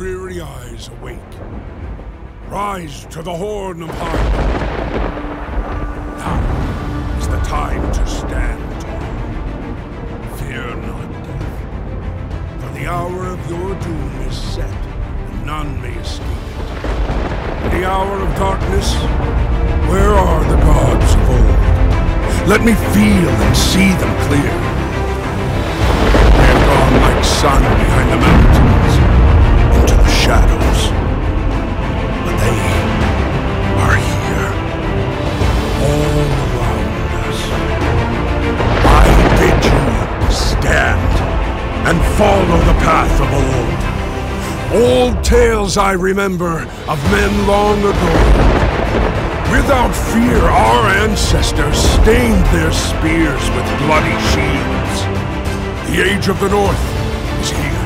is awake. Rise to the horn of Heimdall. Now is the time to stand tall. Fear not death, for the hour of your doom is set, and none may escape it. The hour of darkness, where are the gods of old? Let me feel and see them clear. They have gone like sun behind the mountains shadows. But they are here, all around us. I bid you stand and follow the path of old. Old tales I remember of men long ago. Without fear, our ancestors stained their spears with bloody shields. The age of the North is here.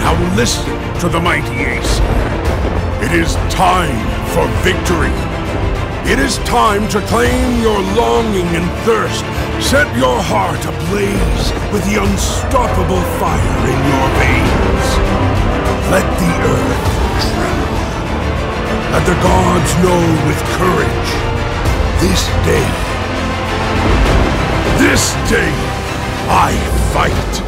Now listen to the mighty Ace. It is time for victory. It is time to claim your longing and thirst. Set your heart ablaze with the unstoppable fire in your veins. Let the earth tremble. Let the gods know with courage. This day, this day, I fight.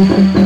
Yeah.